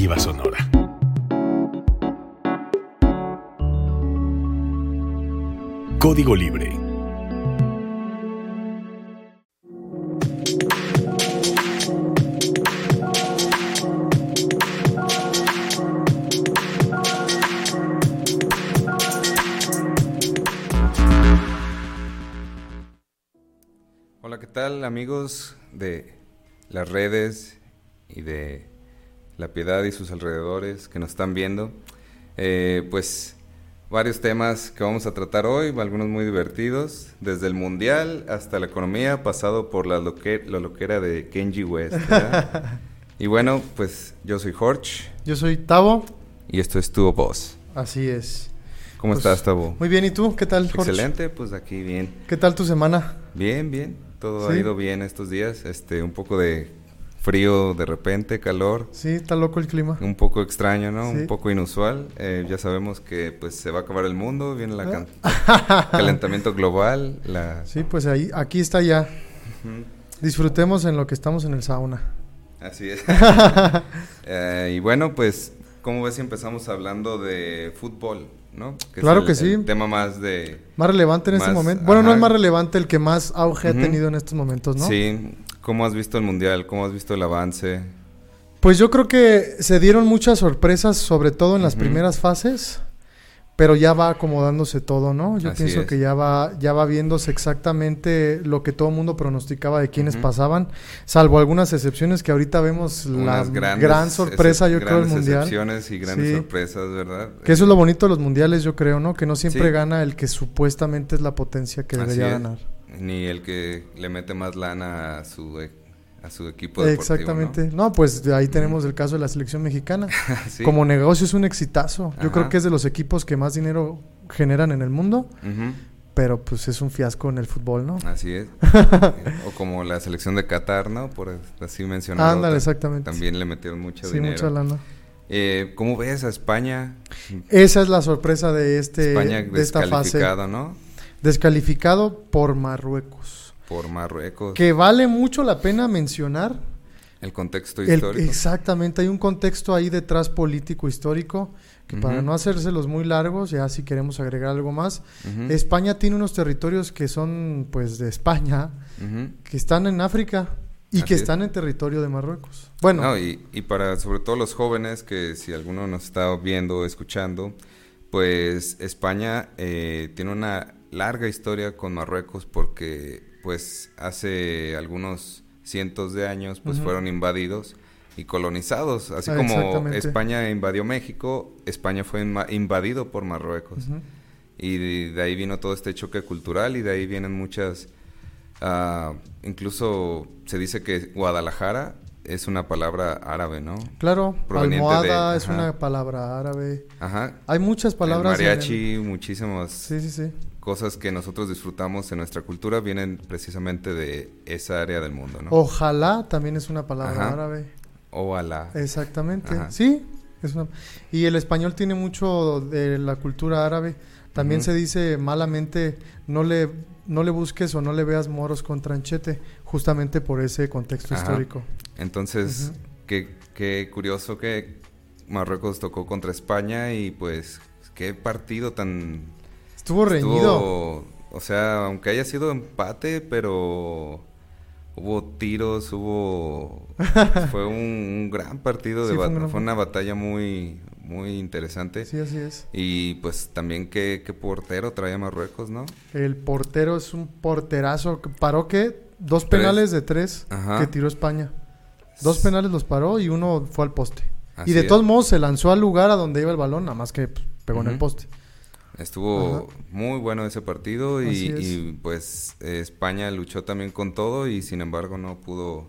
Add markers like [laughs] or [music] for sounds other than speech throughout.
Sonora. Código Libre. Hola, ¿qué tal amigos de las redes y de la piedad y sus alrededores que nos están viendo? Eh, pues varios temas que vamos a tratar hoy, algunos muy divertidos, desde el mundial hasta la economía, pasado por la, loque- la loquera de Kenji West. [laughs] y bueno, pues yo soy Jorge Yo soy Tavo, y esto es Tu Voz. así es. ¿Cómo Pues, estás, Tabo? Muy bien, ¿y tú? ¿Qué tal, Jorge? Excelente, pues aquí bien. ¿Qué tal tu semana? Bien, bien. Todo ha ido bien estos días. Este, un poco de frío de repente, calor. Sí, está loco el clima. Un poco extraño, ¿no? Sí. Un poco inusual. Eh, ya sabemos que pues se va a acabar el mundo, viene la can- Ah. [laughs] calentamiento global, la Sí, pues ahí, aquí está ya. Disfrutemos en lo que estamos en el sauna. Así es. [laughs] Eh, y bueno, pues, ¿cómo ves si empezamos hablando de fútbol, no? Claro el- que sí. el tema más de Más relevante en este momento. Bueno, no es más relevante el que más auge ha tenido en estos momentos, ¿no? Sí, ¿cómo has visto el mundial? ¿Cómo has visto el avance? Pues yo creo que se dieron muchas sorpresas, sobre todo en las primeras fases, pero ya va acomodándose todo, ¿no? Yo Así pienso es. que ya va, ya va viéndose exactamente lo que todo el mundo pronosticaba de quiénes Ujú. pasaban, salvo algunas excepciones que ahorita vemos la grandes gran sorpresa, yo creo, del grandes mundial. excepciones y grandes Sí. sorpresas, ¿verdad? Que eso es lo bonito de los mundiales, yo creo, ¿no? Que no siempre Sí. gana el que supuestamente es la potencia que Así debería es. ganar. Ni el que le mete más lana a su, e- a su equipo deportivo, Exactamente. ¿no? pues ahí tenemos el caso de la selección mexicana. [laughs] Sí. Como negocio es un exitazo. Yo Ajá. creo que es de los equipos que más dinero generan en el mundo, pero pues es un fiasco en el fútbol, ¿no? Así es. [laughs] o como la selección de Qatar, ¿no? Por así mencionar. Ándale, exactamente. También le metieron mucho sí, dinero. mucha lana. Eh, ¿Cómo ves a España? Esa es la sorpresa de este España de esta fase. ¿no? Descalificado por Marruecos. Por Marruecos. Que vale mucho la pena mencionar. El contexto el- histórico. exactamente, hay un contexto ahí detrás político histórico que para no hacérselos muy largos, ya si queremos agregar algo más, España tiene unos territorios que son pues de España, que están en África y Así que es. están en territorio de Marruecos. Bueno, No, y, y para sobre todo los jóvenes, que si alguno nos está viendo o escuchando, pues España eh, tiene una larga historia con Marruecos porque pues hace algunos cientos de años pues fueron invadidos y colonizados. Así Ah, como. España invadió México, España fue invadido por Marruecos. Y de, de ahí vino todo este choque cultural y de ahí vienen muchas... ah, incluso se dice que Guadalajara es una palabra árabe, ¿no? claro, Proveniente almohada de- es una palabra árabe. Ajá. Hay muchas palabras. el en el- mariachi, muchísimas Sí, sí, sí. Cosas que nosotros disfrutamos en nuestra cultura vienen precisamente de esa área del mundo, ¿no? Ojalá también es una palabra Ajá. árabe. Ojalá. Exactamente. Ajá. Sí. Es una- Y el español tiene mucho de la cultura árabe. También se dice malamente no le no le busques o no le veas moros con tranchete, justamente por ese contexto Ajá. histórico. Entonces, qué, qué curioso que Marruecos tocó contra España y pues qué partido tan Estuvo reñido. Estuvo- o sea, aunque haya sido empate, pero hubo tiros, hubo... [laughs] fue un, un gran partido, de Sí, fue un una batalla muy, muy interesante. Sí, así es. Y pues también qué, qué portero traía Marruecos, ¿no? El portero es un porterazo. ¿Paró qué? Dos Tres. penales de tres Ajá. que tiró España. Dos penales los paró y uno fue al poste. Así y de es. todos modos se lanzó al lugar a donde iba el balón, nada más que pues, pegó en el poste. Estuvo Ajá. muy bueno ese partido y, Así es. y, pues España luchó también con todo y sin embargo no pudo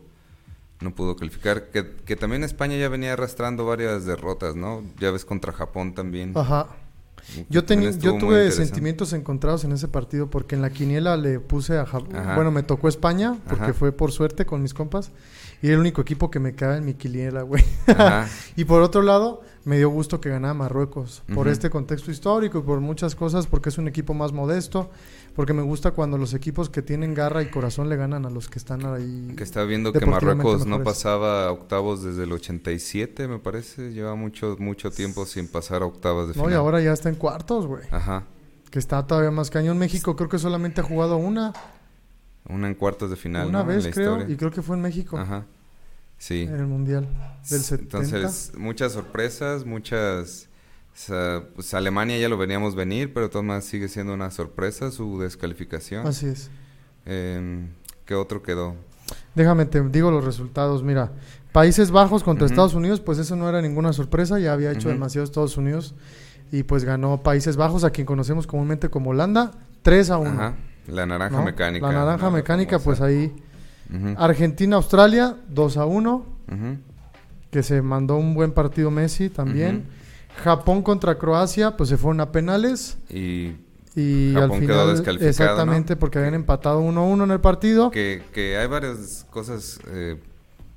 no pudo calificar. Que, que también España ya venía arrastrando varias derrotas, ¿no? Ya ves contra Japón también. Ajá. Yo, teni- yo tuve sentimientos encontrados en ese partido porque en la quiniela le puse a Japón. Bueno, me tocó España porque Ajá. fue por suerte con mis compas. Y era el único equipo que me quedaba en mi quiniela, güey. [laughs] Y por otro lado, me dio gusto que ganara Marruecos por este contexto histórico y por muchas cosas, porque es un equipo más modesto, porque me gusta cuando los equipos que tienen garra y corazón le ganan a los que están ahí. Que está viendo que Marruecos no pasaba a octavos desde el 87, me parece. Lleva mucho mucho tiempo sin pasar a octavos de No, final. y ahora ya está en cuartos, güey. Ajá. Que está todavía más cañón. México creo que solamente ha jugado una, Una en cuartos de final, una vez creo, historia. y creo que fue en México, Ajá. Sí. en el Mundial del 70. Entonces, muchas sorpresas, muchas... o sea, pues Alemania ya lo veníamos venir, pero maneras sigue siendo una sorpresa su descalificación. Así es. Em, ¿Qué otro quedó? Déjame te digo los resultados. Mira, Países Bajos contra. Estados Unidos, pues eso no era ninguna sorpresa, ya había hecho Ujú. demasiado Estados Unidos y pues ganó Países Bajos, a quien conocemos comúnmente como Holanda, 3 a 1. Ajá. La naranja ¿no? mecánica. La naranja ¿no? mecánica, pues ahí. Ujú, Argentina, Australia, 2 a 1, ujú. que se mandó un buen partido Messi también. Japón contra Croacia, pues se fueron a penales Y y Japón al quedó final descalificado, exactamente ¿no? porque habían empatado 1-1 en el partido. que, que hay varias cosas eh,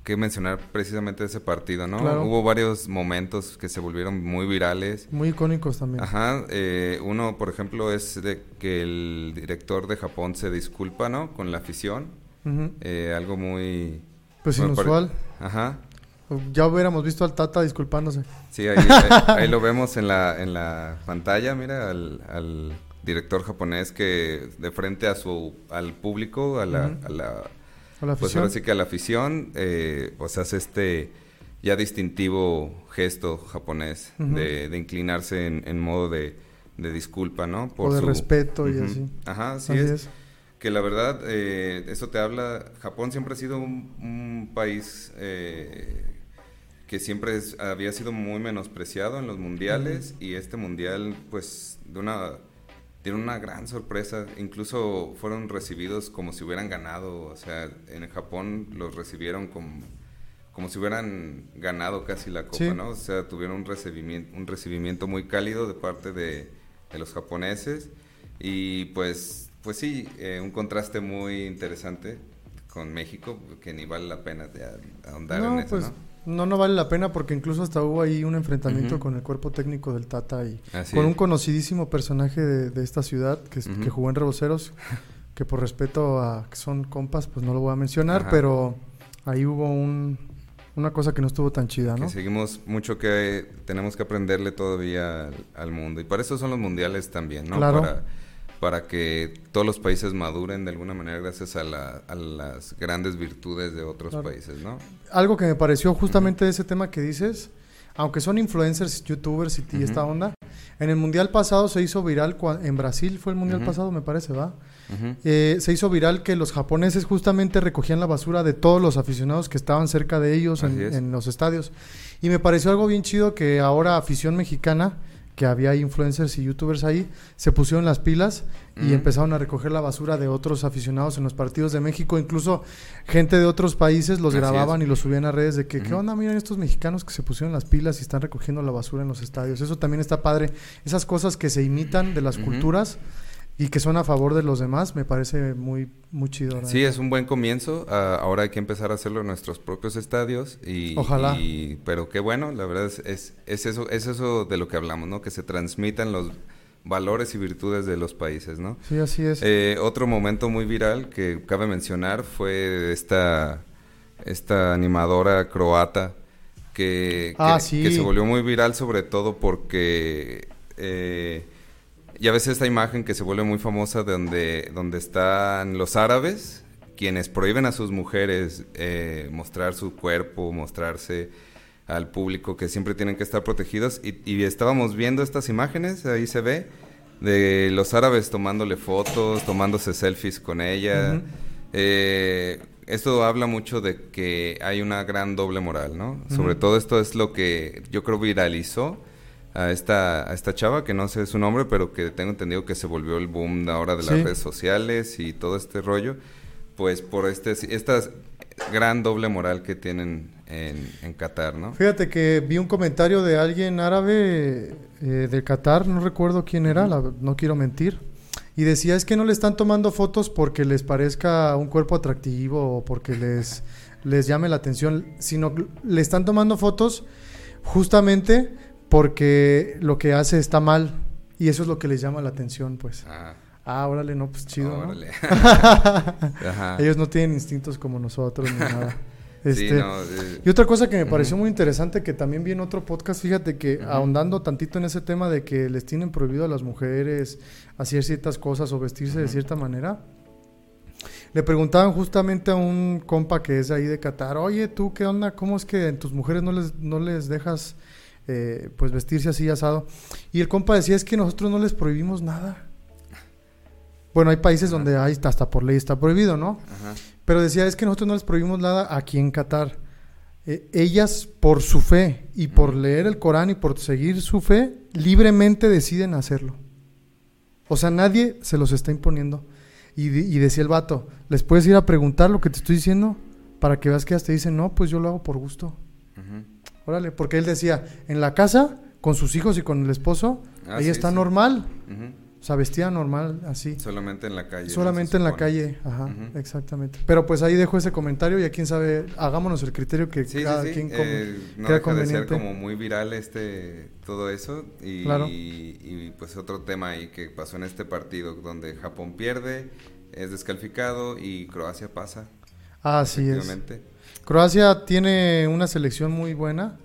que mencionar precisamente de ese partido, ¿no? Claro. Hubo varios momentos que se volvieron muy virales. Muy icónicos también. Ajá, eh, uno, por ejemplo, es de que el director de Japón se disculpa, ¿no? Con la afición. Ujú. Eh, algo muy... Pues inusual. Ajá. Ya hubiéramos visto al Tata disculpándose. Sí, ahí, ahí- [laughs] ahí lo vemos en la, en la pantalla, mira, al, al director japonés que de frente a su, al público, a la, Ujú. a la A la pues afición. ahora sí que a la afición, eh, pues hace este ya distintivo gesto japonés Ujú. de, de inclinarse en, en modo de, de disculpa, ¿no? O de respeto y así. Ajá, así, Así es. es. Que la verdad, eh, eso te habla, Japón siempre ha sido un, un país eh, que siempre es- había sido muy menospreciado en los mundiales y este mundial, pues, de una tiene una gran sorpresa. Incluso fueron recibidos como si hubieran ganado. O sea, en Japón los recibieron como, como si hubieran ganado casi la copa, Sí. ¿no? O sea, tuvieron un recibimiento, un recibimiento muy cálido de parte de, de los japoneses. Y pues, pues sí, eh, un contraste muy interesante con México, que ni vale la pena ahondar No, en eso, pues ¿no? no, no vale la pena porque incluso hasta hubo ahí un enfrentamiento con el cuerpo técnico del Tata y Así con un conocidísimo personaje de, de esta ciudad que, jugó en Reboceros, que por respeto a que son compas, pues no lo voy a mencionar, Ajá. pero ahí hubo un, una cosa que no estuvo tan chida, ¿no? Que seguimos mucho que tenemos que aprenderle todavía al, al mundo. Y para eso son los mundiales también, ¿no? Claro. Para, para que todos los países maduren de alguna manera gracias a, la- a las grandes virtudes de otros Claro. países, ¿no? Algo que me pareció justamente de ese tema que dices, aunque son influencers, youtubers y, esta onda, en el mundial pasado se hizo viral, en Brasil fue el mundial pasado, me parece, ¿va? Eh, se hizo viral que los japoneses justamente recogían la basura de todos los aficionados que estaban cerca de ellos en los estadios. Y me pareció algo bien chido que ahora afición mexicana, que había influencers y youtubers ahí, se pusieron las pilas y empezaron a recoger la basura de otros aficionados en los partidos de México. Incluso gente de otros países los Así grababan es. y los subían a redes de que, ¿qué onda? Miren estos mexicanos que se pusieron las pilas y están recogiendo la basura en los estadios. Eso también está padre. Esas cosas que se imitan de las culturas y que son a favor de los demás, me parece muy, muy chido. Sí, es un buen comienzo. Ah, ahora hay que empezar a hacerlo en nuestros propios estadios. Y, Ojalá. y- pero qué bueno, la verdad es, es, es eso, es eso de lo que hablamos, ¿no? Que se transmitan los valores y virtudes de los países, ¿no? Sí, así es. Eh, otro momento muy viral que cabe mencionar fue esta, esta animadora croata que, Ah, que, sí. que se volvió muy viral sobre todo porque eh, ya ves esta imagen que se vuelve muy famosa donde, donde están los árabes quienes prohíben a sus mujeres eh, mostrar su cuerpo, mostrarse al público que siempre tienen que estar protegidos y, y estábamos viendo estas imágenes, ahí se ve, de los árabes tomándole fotos, tomándose selfies con ella. Eh, esto habla mucho de que hay una gran doble moral, ¿no? Sobre todo esto es lo que yo creo viralizó a esta, a esta chava, que no sé su nombre, pero que tengo entendido que se volvió el boom ahora de las Sí. redes sociales y todo este rollo, pues por este, esta gran doble moral que tienen en, en Qatar, ¿no? Fíjate que vi un comentario de alguien árabe eh, de Qatar, no recuerdo quién era, la- no quiero mentir, y decía es que no le están tomando fotos porque les parezca un cuerpo atractivo o porque les, [laughs] les llame la atención, sino le están tomando fotos justamente porque lo que hace está mal y eso es lo que les llama la atención, pues. Ah, Ah, órale, no, pues chido, ¿no? órale. [laughs] Ajá. Ellos no tienen instintos como nosotros ni nada. Sí, Este, no, eh, Y otra cosa que me pareció muy interesante, que también vi en otro podcast, fíjate que ahondando tantito en ese tema de que les tienen prohibido a las mujeres hacer ciertas cosas o vestirse de cierta manera, le preguntaban justamente a un compa que es ahí de Qatar, oye, tú, ¿qué onda? ¿Cómo es que en tus mujeres no les, no les dejas eh, pues vestirse así asado? Y el compa decía, es que nosotros no les prohibimos nada. Bueno, hay países Ajá. donde hay, hasta por ley está prohibido, ¿no? ajá. Pero decía, es que nosotros no les prohibimos nada aquí en Qatar. Eh, ellas, por su fe y por leer el Corán y por seguir su fe, libremente deciden hacerlo. O sea, nadie se los está imponiendo. Y, decía el vato, ¿les puedes ir a preguntar lo que te estoy diciendo? Para que veas que ellas te dicen, no, pues yo lo hago por gusto. Órale, porque él decía, en la casa, con sus hijos y con el esposo, Ah, sí, está sí. normal. Ujú. O sea, vestida normal, así. Solamente en la calle. Solamente en la calle, ajá, exactamente. Pero pues ahí dejo ese comentario y a quién sabe, hagámonos el criterio que Sí, cada quien eh, no crea deja de ser conveniente. como muy viral este todo eso y, Claro. y, pues otro tema ahí que pasó en este partido donde Japón pierde, es descalificado y Croacia pasa. Así es. Croacia tiene una selección muy buena.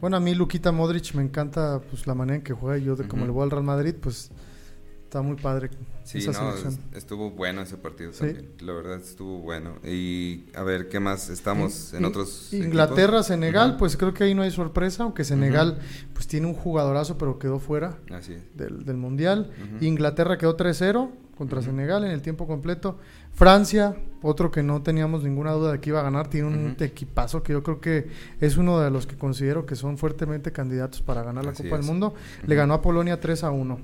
Bueno, a mí Luquita Modric me encanta pues la manera en que juega y yo de como le voy al Real Madrid, pues está muy padre Sí, esa no, selección. es- estuvo bueno ese partido Sí. también. La verdad estuvo bueno. Y a ver, ¿qué más? Estamos en otros Inglaterra, equipos? Senegal, pues creo que ahí no hay sorpresa, aunque Senegal pues tiene un jugadorazo pero quedó fuera Así del, del Mundial. Inglaterra quedó 3-0 contra. Senegal en el tiempo completo. Francia, otro que no teníamos ninguna duda de que iba a ganar, tiene un Ujú. equipazo que yo creo que es uno de los que considero que son fuertemente candidatos para ganar la Así Copa del. Mundo. Le ganó a Polonia 3 a 1. Ujú.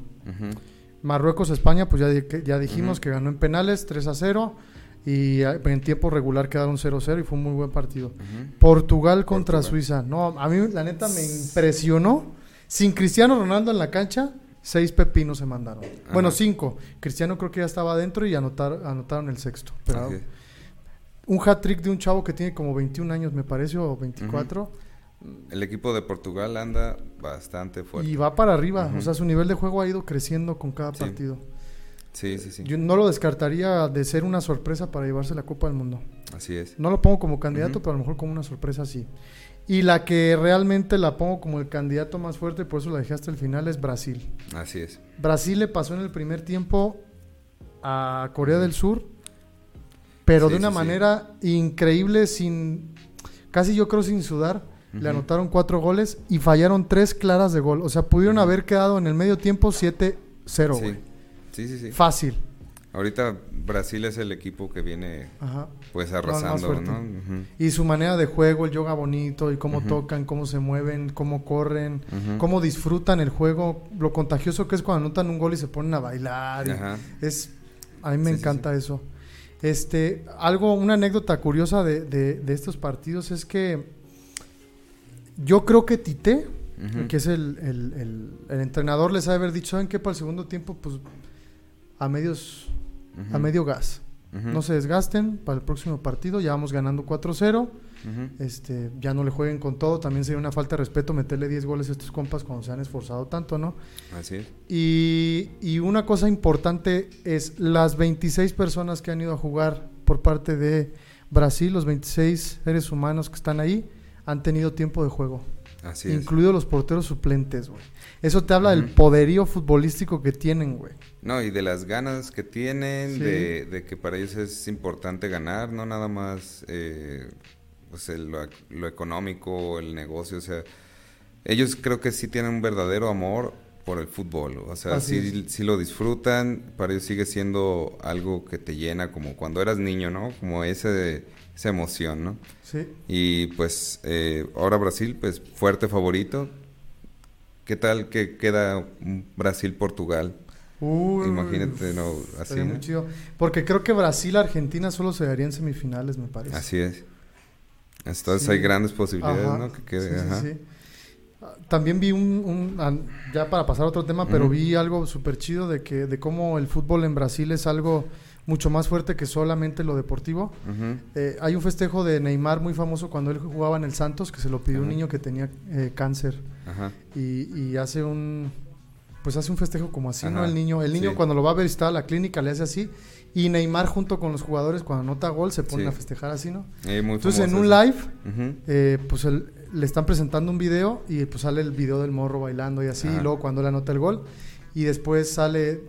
Marruecos, España, pues ya, ya dijimos que ganó en penales 3 a 0 y en tiempo regular quedaron 0 a 0 y fue un muy buen partido. Portugal contra Portugal. Suiza. No, a mí la neta me impresionó. Sin Cristiano Ronaldo en la cancha, seis pepinos se mandaron. Bueno, cinco. Cristiano creo que ya estaba adentro y anotar, anotaron el sexto. Pero un hat-trick de un chavo que tiene como 21 años, me parece, o 24. El equipo de Portugal anda bastante fuerte. Y va para arriba. O sea, su nivel de juego ha ido creciendo con cada Sí. partido. Sí, sí, sí. Yo no lo descartaría de ser una sorpresa para llevarse la Copa del Mundo. Así es. No lo pongo como candidato, pero a lo mejor como una sorpresa sí. Y la que realmente la pongo como el candidato más fuerte, por eso la dejé hasta el final, es Brasil. Así es. Brasil le pasó en el primer tiempo a Corea del Sur, pero Sí, de una sí, sí. manera increíble, sin casi yo creo sin sudar. Le anotaron cuatro goles y fallaron tres claras de gol. O sea, pudieron haber quedado en el medio tiempo 7-0, Sí. güey. sí, sí, sí. Fácil. Ahorita Brasil es el equipo que viene Ajá. pues arrasando. ¿no? Y su manera de juego, el yoga bonito, y cómo tocan, cómo se mueven, cómo corren, cómo disfrutan el juego, lo contagioso que es cuando anotan un gol y se ponen a bailar. Es, a mí me Sí, sí, encanta eso. Este, algo, una anécdota curiosa de, de- de estos partidos es que yo creo que Tite, que es el, el- el- el entrenador, les ha de haber dicho, ¿saben qué? Para el segundo tiempo, pues a medios, A medio gas. No se desgasten para el próximo partido, ya vamos ganando 4-0. Ujú. Este, ya no le jueguen con todo, también sería una falta de respeto meterle 10 goles a estos compas cuando se han esforzado tanto, ¿no? Así es. Y, y una cosa importante es las 26 personas que han ido a jugar por parte de Brasil, los 26 seres humanos que están ahí, han tenido tiempo de juego, Así incluidos los porteros suplentes, güey. Eso te habla del poderío futbolístico que tienen, güey. No, y de las ganas que tienen, Sí. de, de que para ellos es importante ganar, no nada más eh, pues el- lo, lo económico, el negocio, o sea, ellos creo que sí tienen un verdadero amor por el fútbol, o sea, sí, sí lo disfrutan, para ellos sigue siendo algo que te llena como cuando eras niño, ¿no? Como ese, esa emoción, ¿no? Sí. Y pues eh, ahora Brasil, pues fuerte favorito. ¿Qué tal que queda Brasil-Portugal? Uy, Imagínate, no, así, estaría muy ¿no? chido. Porque creo que Brasil-Argentina solo se daría en semifinales, me parece. Así es. Entonces Sí. hay grandes posibilidades, Ajá, ¿no? Que quede, sí, sí, ajá. sí. También vi un, ya para pasar a otro tema, pero vi algo súper chido de que de cómo el fútbol en Brasil es algo mucho más fuerte que solamente lo deportivo. Eh, hay un festejo de Neymar muy famoso cuando él jugaba en el Santos, que se lo pidió un Ajá. niño que tenía eh, cáncer y, y hace un pues hace un festejo como así, ¿no? El niño, el niño sí. cuando lo va a visitar a la clínica le hace así y Neymar junto con los jugadores cuando anota gol se ponen Sí. a festejar así, ¿no? Eh, Entonces en un live eh, pues el- le están presentando un video y pues sale el video del morro bailando y así, y luego cuando él anota el gol y después sale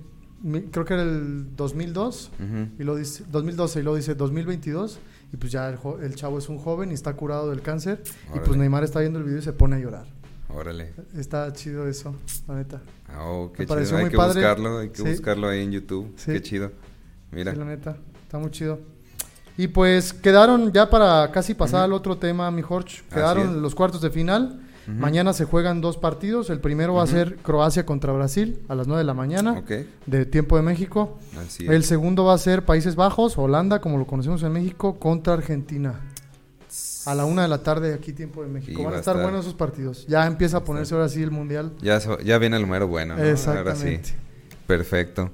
creo que era el 2002 Ujú. y lo dice 2012 y luego dice 2022 y pues ya el, el chavo es un joven y está curado del cáncer y pues Órale. Neymar está viendo el video y se pone a llorar. Órale. Está chido eso, la neta. Ah, oh, qué Me chido. pareció Hay muy que padre. buscarlo, hay que Sí. buscarlo ahí en YouTube. Sí. Qué chido. Mira. Sí, la neta, está muy chido. Y pues quedaron ya para casi pasar Ujú. al otro tema, mi Jorge. Quedaron los cuartos de final. Mañana se juegan dos partidos. El primero va a ser Croacia contra Brasil a las 9 de la mañana de tiempo de México. Así El es. segundo va a ser Países Bajos, Holanda, como lo conocemos en México, contra Argentina. A la una de la tarde aquí tiempo de México. Y Van va a estar buenos esos partidos. Ya empieza a ponerse ahora sí el mundial. Ya, so- ya viene el número bueno, ¿no? Ahora sí. Exactamente. Perfecto.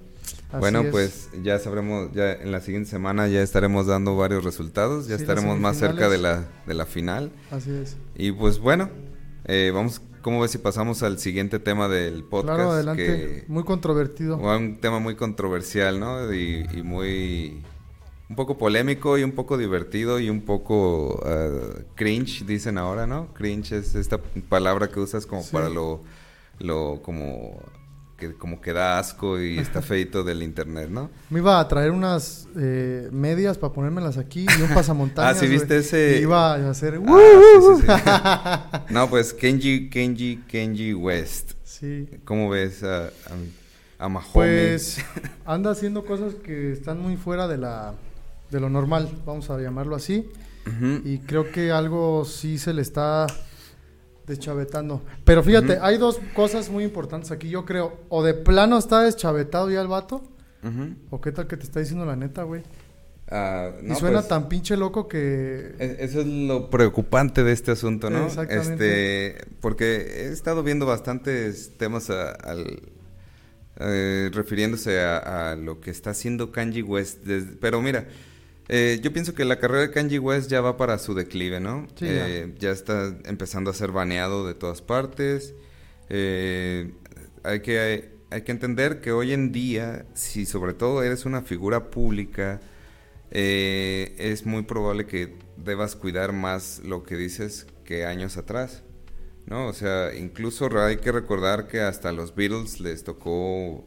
Así bueno, es. pues ya sabremos, ya en la siguiente semana ya estaremos dando varios resultados, ya Sí, estaremos más cerca de la, de la final. Así es. Y pues bueno, eh, vamos, ¿cómo ves si pasamos al siguiente tema del podcast? Claro, adelante. que- Muy controvertido. un tema muy controversial, ¿no? Y, y muy... Un poco polémico y un poco divertido y un poco ah, cringe, dicen ahora, ¿no? Cringe es esta palabra que usas como Sí. para lo, lo como que como que da asco y está [laughs] feito del internet, ¿no? Me iba a traer unas eh, medias para ponérmelas aquí y un [laughs] pasamontañas. Ah, ¿sí viste ese? Y iba a hacer... Ah, sí, sí, sí. [laughs] No, pues Kenji, Kenji, Kenji West. Sí. ¿Cómo ves a, a, a Mahomey? Pues anda haciendo cosas que están muy fuera de la de lo normal, vamos a llamarlo así. Y creo que algo sí se le está deschavetando. Pero fíjate, hay dos cosas muy importantes aquí. Yo creo, o de plano está deschavetado ya el vato, o qué tal que te está diciendo la neta, güey. Ah, y suena pues, tan pinche loco que... e- Eso es lo preocupante de este asunto, ¿no? Exactamente. Este, porque he estado viendo bastantes temas a- al, eh, refiriéndose a, a lo que está haciendo Kanji West. desde- pero mira, eh, yo pienso que la carrera de Kanji West ya va para su declive, ¿no? Sí. Eh, ya está empezando a ser baneado de todas partes. Eh, hay que hay que entender que hoy en día, si sobre todo eres una figura pública, eh, es muy probable que debas cuidar más lo que dices que años atrás, ¿no? O sea, incluso hay que recordar que hasta los Beatles les tocó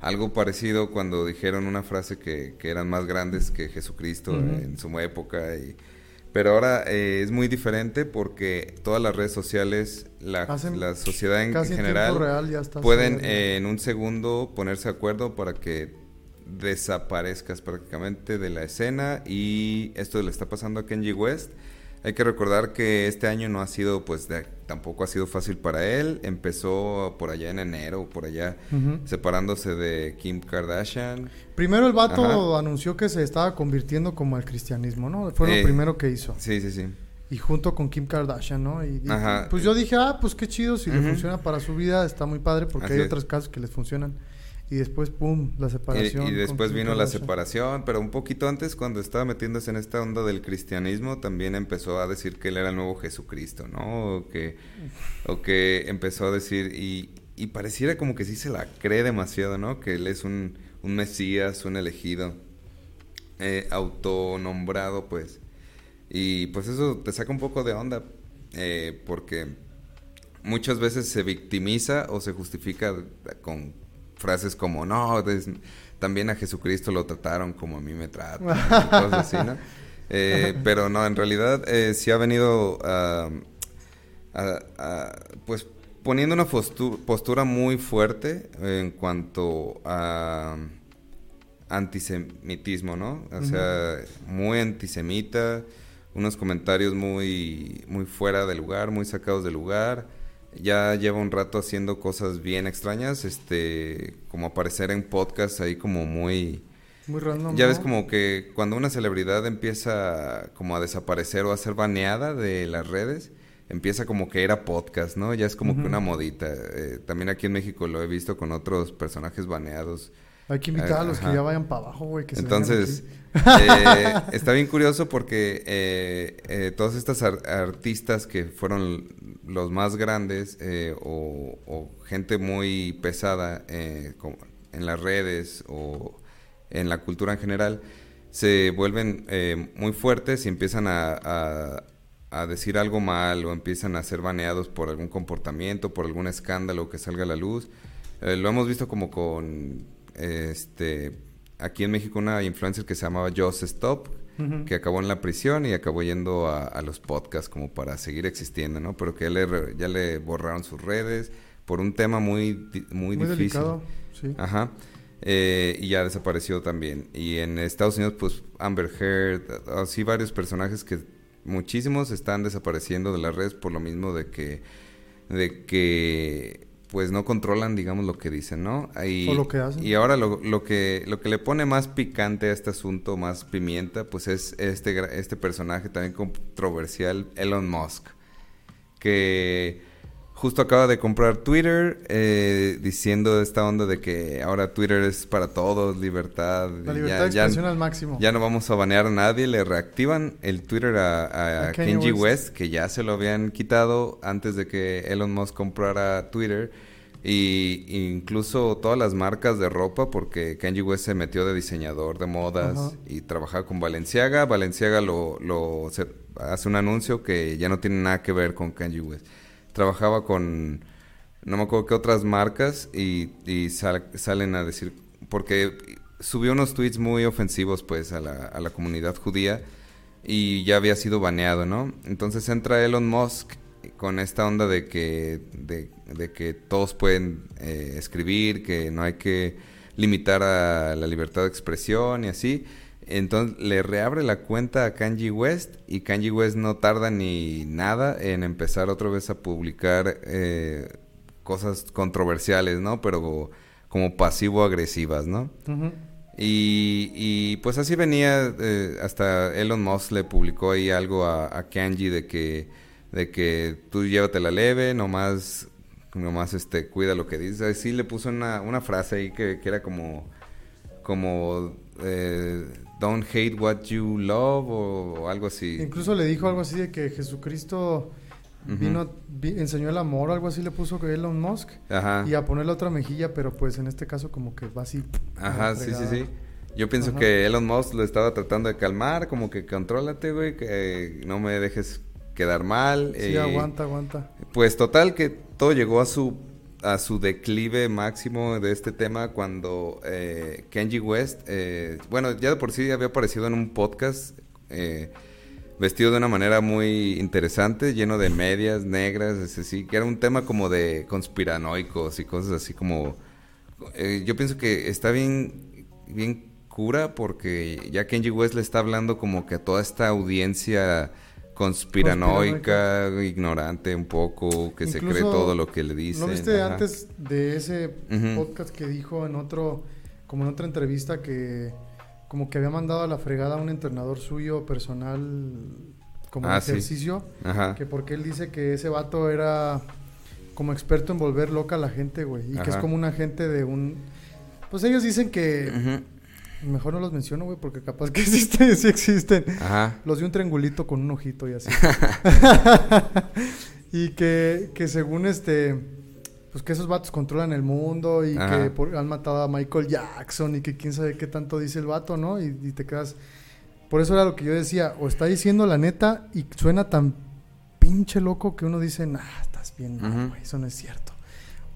algo parecido cuando dijeron una frase que, que eran más grandes que Jesucristo en su época. Y, pero ahora eh, es muy diferente porque todas las redes sociales, la, Hacen la sociedad en general, tiempo real ya está pueden eh, en un segundo ponerse de acuerdo para que desaparezcas prácticamente de la escena y esto le está pasando a Kenji West. Hay que recordar que este año no ha sido, pues de- tampoco ha sido fácil para él. Empezó por allá en enero, por allá, separándose de Kim Kardashian. Primero el vato Ajá. anunció que se estaba convirtiendo como al cristianismo, ¿no? Fue Eh, lo primero que hizo. Sí, sí, sí. Y junto con Kim Kardashian, ¿no? Y, y, Ajá. pues yo dije, ah, pues qué chido, si le funciona para su vida, está muy padre, porque Así hay otros casos que les funcionan. Y después, pum, la Y, separación. y con después vino la separación, pero un poquito antes, cuando estaba metiéndose en esta onda del cristianismo, también empezó a decir que él era el nuevo Jesucristo, ¿no? O que, o que empezó a decir, y, y pareciera como que sí se la cree demasiado, ¿no? Que él es un, un Mesías, un elegido, eh, autonombrado, pues. Y pues eso te saca un poco de onda, eh, porque muchas veces se victimiza o se justifica con frases como, no, des- también a Jesucristo lo trataron como a mí me tratan, [laughs] y cosas así, ¿no? Eh, pero no, en realidad eh, sí ha venido a- a, pues poniendo una postu- postura muy fuerte en cuanto a antisemitismo, ¿no? O sea, muy antisemita, unos comentarios muy, muy fuera de lugar, muy sacados de lugar. Ya lleva un rato haciendo cosas bien extrañas, este, como aparecer en podcast ahí como muy... Muy random. Ya ves como que cuando una celebridad empieza como a desaparecer o a ser baneada de las redes, empieza como que era podcast, ¿no? Ya es como que una modita. Eh, también aquí en México lo he visto con otros personajes baneados Hay que invitar a los que ya vayan para abajo, güey. Entonces, eh, está bien curioso porque eh, eh, todos estos artistas que fueron los más grandes o, gente muy pesada en las redes o en la cultura en general, se vuelven muy fuertes y empiezan a, a, decir algo mal o empiezan a ser baneados por algún comportamiento, por algún escándalo que salga a la luz. lo hemos visto como con este, aquí en México una influencer que se llamaba Joss Stop, que acabó en la prisión y acabó yendo a, los podcasts como para seguir existiendo, ¿no? Pero que ya le, ya le borraron sus redes por un tema muy, muy, difícil. Delicado, sí. Ajá. Eh, y ya desapareció también. Y en Estados Unidos, pues Amber Heard, así varios personajes que muchísimos están desapareciendo de las redes por lo mismo de que, de que pues no controlan, digamos, lo que dicen, ¿no? Y, o lo que hacen. Y ahora lo, lo, que, lo que le pone más picante a este asunto, más pimienta, pues es este, este personaje también controversial, Elon Musk, que justo acaba de comprar Twitter, eh, diciendo esta onda de que ahora Twitter es para todos, libertad. La libertad de expresión al máximo. Ya no vamos a banear a nadie, le reactivan el Twitter a, Kenji West. que ya se lo habían quitado antes de que Elon Musk comprara Twitter. Y incluso todas las marcas de ropa, porque Kenji West se metió de diseñador de modas y trabajaba con Valenciaga. Valenciaga lo, lo hace un anuncio que ya no tiene nada que ver con Kenji West trabajaba con, no me acuerdo qué otras marcas y, salen a decir, porque subió unos tweets muy ofensivos pues a la, a la comunidad judía y ya había sido baneado, ¿no? Entonces entra Elon Musk con esta onda de que, de, que todos pueden eh, escribir, que no hay que limitar a la libertad de expresión y así. Entonces le reabre la cuenta a Kanji West y Kanji West no tarda ni nada en empezar otra vez a publicar eh, cosas controversiales, ¿no? Pero como pasivo-agresivas, ¿no? y, pues así venía, eh, hasta Elon Musk le publicó ahí algo a, a, Kanji de que, de que tú llévate la leve, nomás, nomás este, cuida lo que dices. Así le puso una, una frase ahí que, que era como, como... Eh, don't hate what you love o, algo así. Incluso le dijo algo así de que Jesucristo vino, enseñó el amor, algo así le puso que Elon Musk. Ajá. Y a poner la otra mejilla, pero pues en este caso como que va así. Ajá, sí, sí, sí. Yo pienso que Elon Musk lo estaba tratando de calmar, como que contrólate, güey, que no me dejes quedar mal. Sí, aguanta, aguanta. Pues total que todo llegó a su a su declive máximo de este tema cuando eh, Kenji West, eh, bueno, ya de por sí había aparecido en un podcast eh, vestido de una manera muy interesante, lleno de medias negras, así, que era un tema como de conspiranoicos y cosas así como... yo pienso que está bien, bien cura porque ya Kenji West le está hablando como que a toda esta audiencia conspiranoica, ignorante un poco, que se cree todo lo que le dicen. ¿No viste antes de ese podcast que dijo en otro, como en otra entrevista que como que había mandado a la fregada a un entrenador suyo personal como ah, ejercicio, que porque él dice que ese vato era como experto en volver loca a la gente, güey, y que es como un agente de un pues ellos dicen que Mejor no los menciono, güey, porque capaz que [laughs] existen, sí existen. Ajá. Los de un triangulito con un ojito y así. [laughs] y que, que según este, pues que esos vatos controlan el mundo y que han matado a Michael Jackson y que quién sabe qué tanto dice el vato, ¿no? Y, te quedas... Por eso era lo que yo decía, o está diciendo la neta y suena tan pinche loco que uno dice, nah, estás bien, güey, eso no es cierto.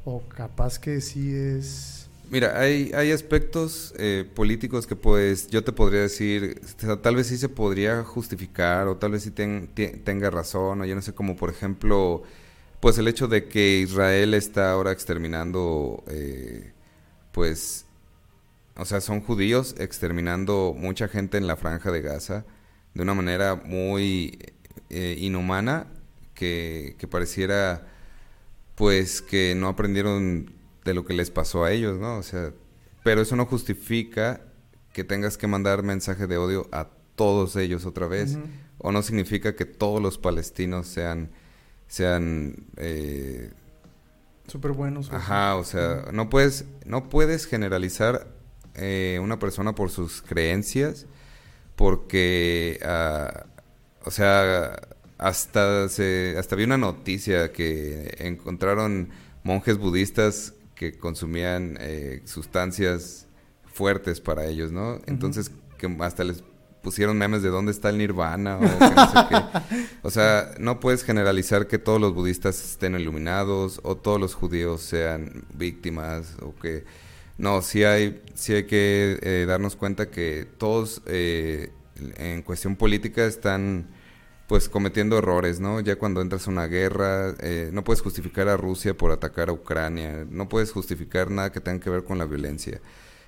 O capaz que sí es Mira, hay, hay aspectos eh, políticos que pues yo te podría decir, tal vez sí se podría justificar o tal vez sí tenga razón o yo no sé, como por ejemplo, pues el hecho de que Israel está ahora exterminando, eh, pues, o sea, son judíos exterminando mucha gente en la franja de Gaza de una manera muy eh, inhumana que, que pareciera pues que no aprendieron de lo que les pasó a ellos, ¿no? O sea, pero eso no justifica que tengas que mandar mensaje de odio a todos ellos otra vez. O no significa que todos los palestinos sean, sean, eh, súper buenos. Ajá, o sea, no puedes, no puedes generalizar eh, una persona por sus creencias, porque, ah, o sea, hasta, se, hasta vi una noticia que encontraron monjes budistas que consumían eh, sustancias fuertes para ellos, ¿no? Entonces, que hasta les pusieron memes de dónde está el nirvana o que no sé qué. [laughs] O sea, no puedes generalizar que todos los budistas estén iluminados o todos los judíos sean víctimas o que... No, sí hay, sí hay que eh, darnos cuenta que todos eh, en cuestión política están pues cometiendo errores, ¿no? Ya cuando entras a una guerra, eh, no puedes justificar a Rusia por atacar a Ucrania, no puedes justificar nada que tenga que ver con la violencia.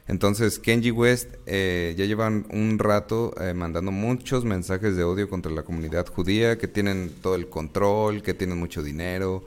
Entonces, Kenji West eh, ya llevan un rato eh, mandando muchos mensajes de odio contra la comunidad judía, que tienen todo el control, que tienen mucho dinero,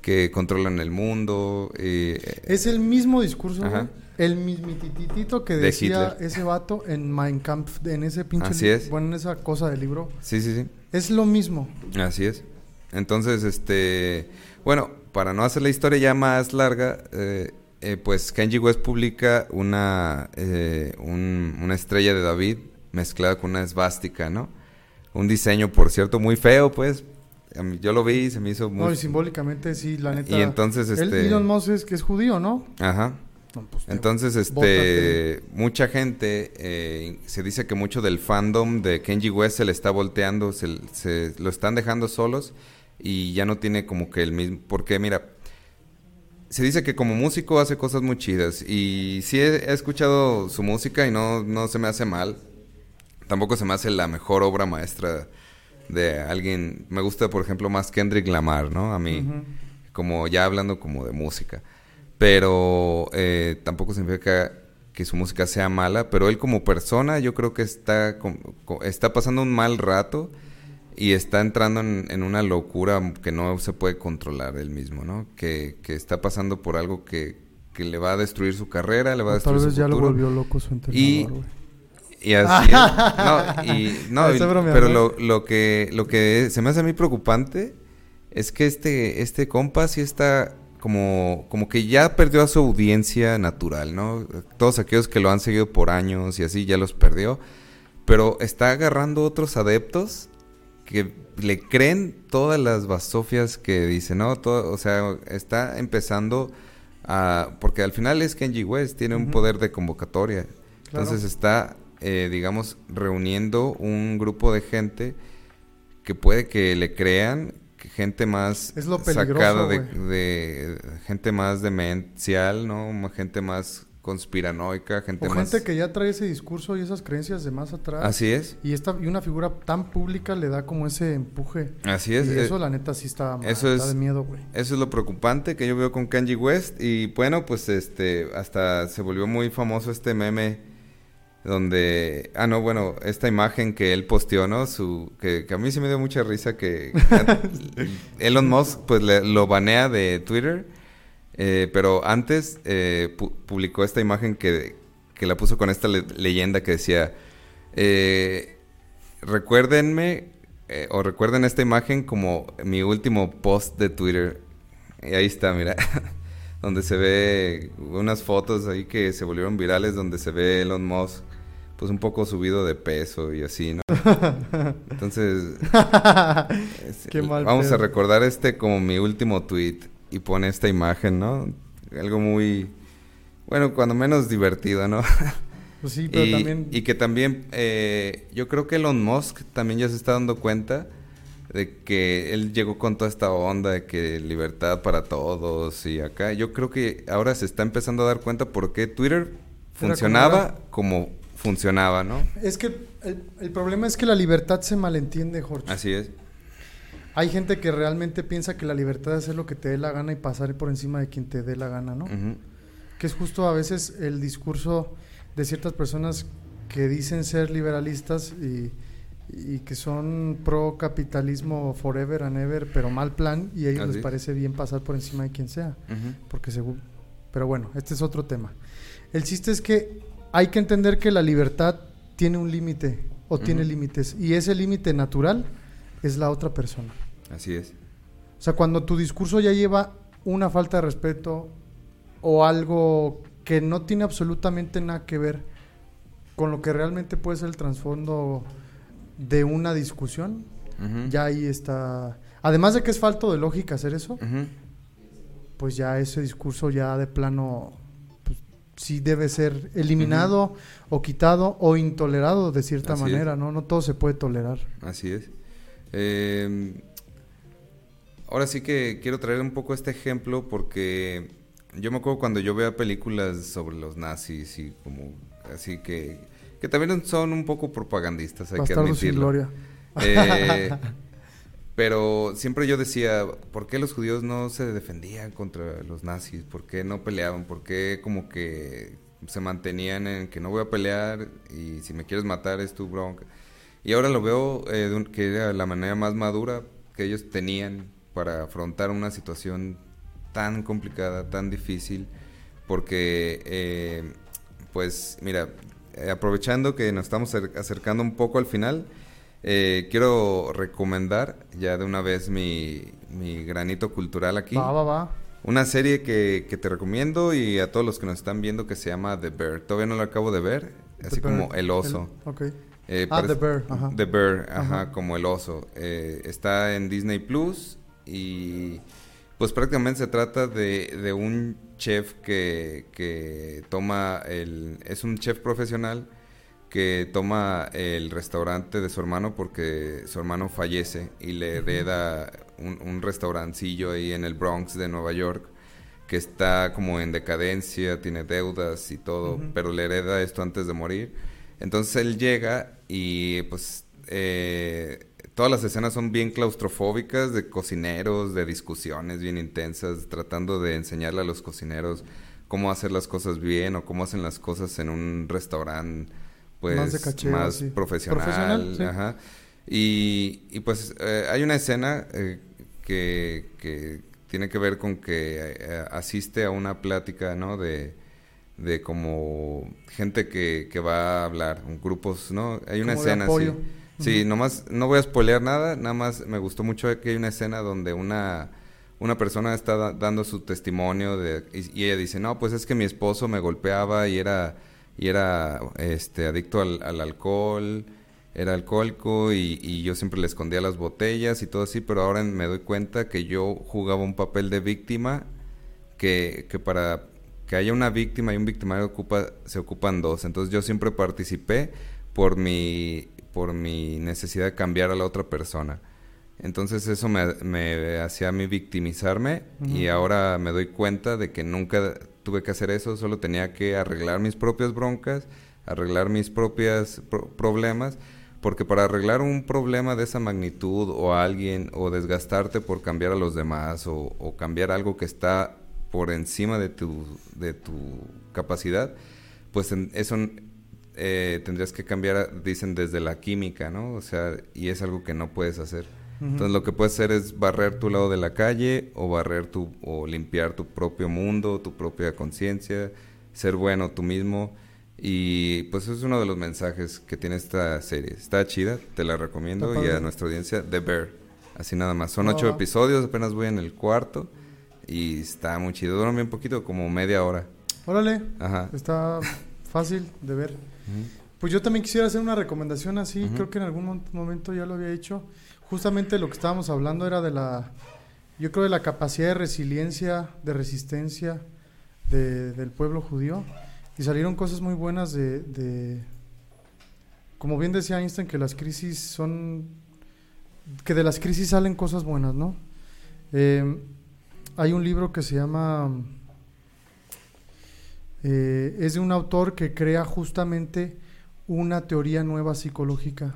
que controlan el mundo. Eh, es el mismo discurso, güey, el mismititito que De decía ese vato en Mein Kampf, en ese pinche Así es. bueno, en esa cosa del libro. sí, sí, sí. Es lo mismo. Así es. Entonces, este, bueno, para no hacer la historia ya más larga, eh, eh, pues Kenji West publica una, eh, un- una estrella de David mezclada con una esvástica, ¿no? Un diseño, por cierto, muy feo, pues. Mí- yo lo vi y se me hizo muy... No, y simbólicamente sí, la neta. Y entonces, el este- Elon Musk es que es judío, ¿no? Aja. No, pues, Entonces, este, bótate. mucha gente, eh, se dice que mucho del fandom de Kenji West se le está volteando, se, se lo están dejando solos y ya no tiene como que el mismo, porque mira, se dice que como músico hace cosas muy chidas y sí he, he escuchado su música y no, no se me hace mal, tampoco se me hace la mejor obra maestra de alguien, me gusta por ejemplo más Kendrick Lamar, ¿no? A mí como ya hablando como de música. Pero eh, tampoco significa que su música sea mala, pero él como persona yo creo que está, está pasando un mal rato y está entrando en, en una locura que no se puede controlar él mismo, ¿no? Que, que está pasando por algo que, que le va a destruir su carrera, le va a tal destruir vez su ya lo volvió loco su entrenador, güey. Y así es. No, y, no, [laughs] y- bromeando, pero ¿eh? lo, lo que lo que se me hace a mí preocupante es que este este compa sí está como como que ya perdió a su audiencia natural, ¿no? Todos aquellos que lo han seguido por años y así ya los perdió, pero está agarrando otros adeptos que le creen todas las basofias que dice, ¿no? Todo, o sea, está empezando a porque al final es Kenji West, tiene un poder de convocatoria. Claro. Entonces está, eh, digamos, reuniendo un grupo de gente que puede que le crean, gente más Es lo sacada de, de- gente más demencial, ¿no? Gente más conspiranoica, gente O más... gente que ya trae ese discurso y esas creencias de más atrás. Así es, Y, esta, y una figura tan pública le da como ese empuje. así es. y eh, eso, la neta, sí está, eso está es- de miedo, güey. Eso es lo preocupante que yo veo con Kanye West. Y bueno, pues este, hasta se volvió muy famoso este meme donde, ah no, bueno, esta imagen que él posteó, ¿no? Su, que, a mí se me dio mucha risa que Elon Musk pues lo banea de Twitter, eh, pero antes eh, pu- publicó esta imagen que, que la puso con esta le- leyenda que decía, eh, recuérdenme eh, o recuerden esta imagen como mi último post de Twitter. Y ahí está, mira. [laughs] donde se ve unas fotos ahí que se volvieron virales donde se ve Elon Musk pues un poco subido de peso y así, ¿no? [laughs] Entonces, [laughs] es- Qué mal vamos pedo. a recordar este como mi último tweet y pone esta imagen, ¿no? Algo muy, bueno, cuando menos divertido, ¿no? [laughs] Pues sí, pero y, también... y que también, eh, yo creo que Elon Musk también ya se está dando cuenta de que él llegó con toda esta onda de que libertad para todos y acá. Yo creo que ahora se está empezando a dar cuenta por qué Twitter funcionaba como funcionaba, ¿no? Es que el, el problema es que la libertad se malentiende, Jorge. Así es. Hay gente que realmente piensa que la libertad es hacer lo que te dé la gana y pasar por encima de quien te dé la gana, ¿no? Que es justo a veces el discurso de ciertas personas que dicen ser liberalistas y, y que son pro capitalismo forever and ever, pero mal plan, y a ellos Así les es. parece bien pasar por encima de quien sea. Porque según... Pero bueno, este es otro tema. El chiste es que hay que entender que la libertad tiene un límite o tiene límites y ese límite natural es la otra persona. Así es. O sea, cuando tu discurso ya lleva una falta de respeto o algo que no tiene absolutamente nada que ver con lo que realmente puede ser el trasfondo de una discusión, ya ahí está. Además de que es falto de lógica hacer eso, pues ya ese discurso ya de plano pues, sí debe ser eliminado o quitado o intolerado de cierta Así es. manera, ¿no? No todo se puede tolerar. Así es. Eh, ahora sí que quiero traer un poco este ejemplo porque yo me acuerdo cuando yo veía películas sobre los nazis y como así que que también son un poco propagandistas, hay que Bastardo sin admitirlo. gloria. Eh, [laughs] pero siempre yo decía, ¿por qué los judíos no se defendían contra los nazis? ¿Por qué no peleaban? ¿Por qué como que se mantenían en que no voy a pelear y si me quieres matar es tu bronca? Y ahora lo veo eh, de un- que era la manera más madura que ellos tenían para afrontar una situación tan complicada, tan difícil, porque, eh, pues, mira, eh, aprovechando que nos estamos acer- acercando un poco al final, eh, quiero recomendar ya de una vez mi, mi granito cultural aquí. Va, va, va. Una serie que, que te recomiendo y a todos los que nos están viendo que se llama The Bear. Todavía no lo acabo de ver, así como. El Oso. Eh, Ah, The Bear, ajá. The Bear, ajá, Ajá. como el oso. Eh, está en Disney Plus y pues prácticamente se trata de, de un chef que, que toma el... Es un chef profesional que toma el restaurante de su hermano porque su hermano fallece y le hereda un, un restaurancillo ahí en el Bronx de Nueva York que está como en decadencia, tiene deudas y todo, pero le hereda esto antes de morir. Entonces él llega y pues eh, todas las escenas son bien claustrofóbicas de cocineros, de discusiones bien intensas, tratando de enseñarle a los cocineros cómo hacer las cosas bien o cómo hacen las cosas en un restaurante pues Más de cacheo, más sí. profesional, Profesional, sí. ajá. Y, y, pues eh, hay una escena eh, que, que tiene que ver con que eh, asiste a una plática, ¿no? De, de como gente que, que va a hablar, grupos, ¿no? Hay una Como escena así. Sí, nomás, no voy a spoilear nada, nada más me gustó mucho que hay una escena donde una, una persona está da- dando su testimonio de, y, y ella dice, no, pues es que mi esposo me golpeaba y era, y era este, adicto al, al alcohol, era alcohólico y, y yo siempre le escondía las botellas y todo así, pero ahora me doy cuenta que yo jugaba un papel de víctima que, que para que haya una víctima y un victimario ocupa, se ocupan dos. Entonces yo siempre participé por mi, por mi necesidad de cambiar a la otra persona. Entonces eso me, me hacía a mí victimizarme y ahora me doy cuenta de que nunca tuve que hacer eso, solo tenía que arreglar mis propias broncas, arreglar mis propios problemas, porque para arreglar un problema de esa magnitud o a alguien o desgastarte por cambiar a los demás o, o cambiar algo que está por encima de tu, de tu capacidad, pues en- eso eh, tendrías que cambiar, dicen, desde la química, ¿no? O sea, y es algo que no puedes hacer. Entonces lo que puedes hacer es barrer tu lado de la calle o barrer tu, o limpiar tu propio mundo, tu propia conciencia, ser bueno tú mismo. Y pues es uno de los mensajes que tiene esta serie. Está chida, te la recomiendo y a nuestra audiencia, The Bear. Así nada más. Son Ah. ocho episodios, apenas voy en el cuarto y está muy chido. Dura bien poquito, como media hora. Órale, Ajá. está fácil de ver. Pues yo también quisiera hacer una recomendación así, creo que en algún mo- momento ya lo había hecho. Justamente lo que estábamos hablando era de la, yo creo de la capacidad de resiliencia, de resistencia de- del pueblo judío. Y salieron cosas muy buenas de, de- como bien decía Einstein, que las crisis son, que de las crisis salen cosas buenas, ¿no? Eh, hay un libro que se llama... Eh, es de un autor que crea justamente una teoría nueva psicológica.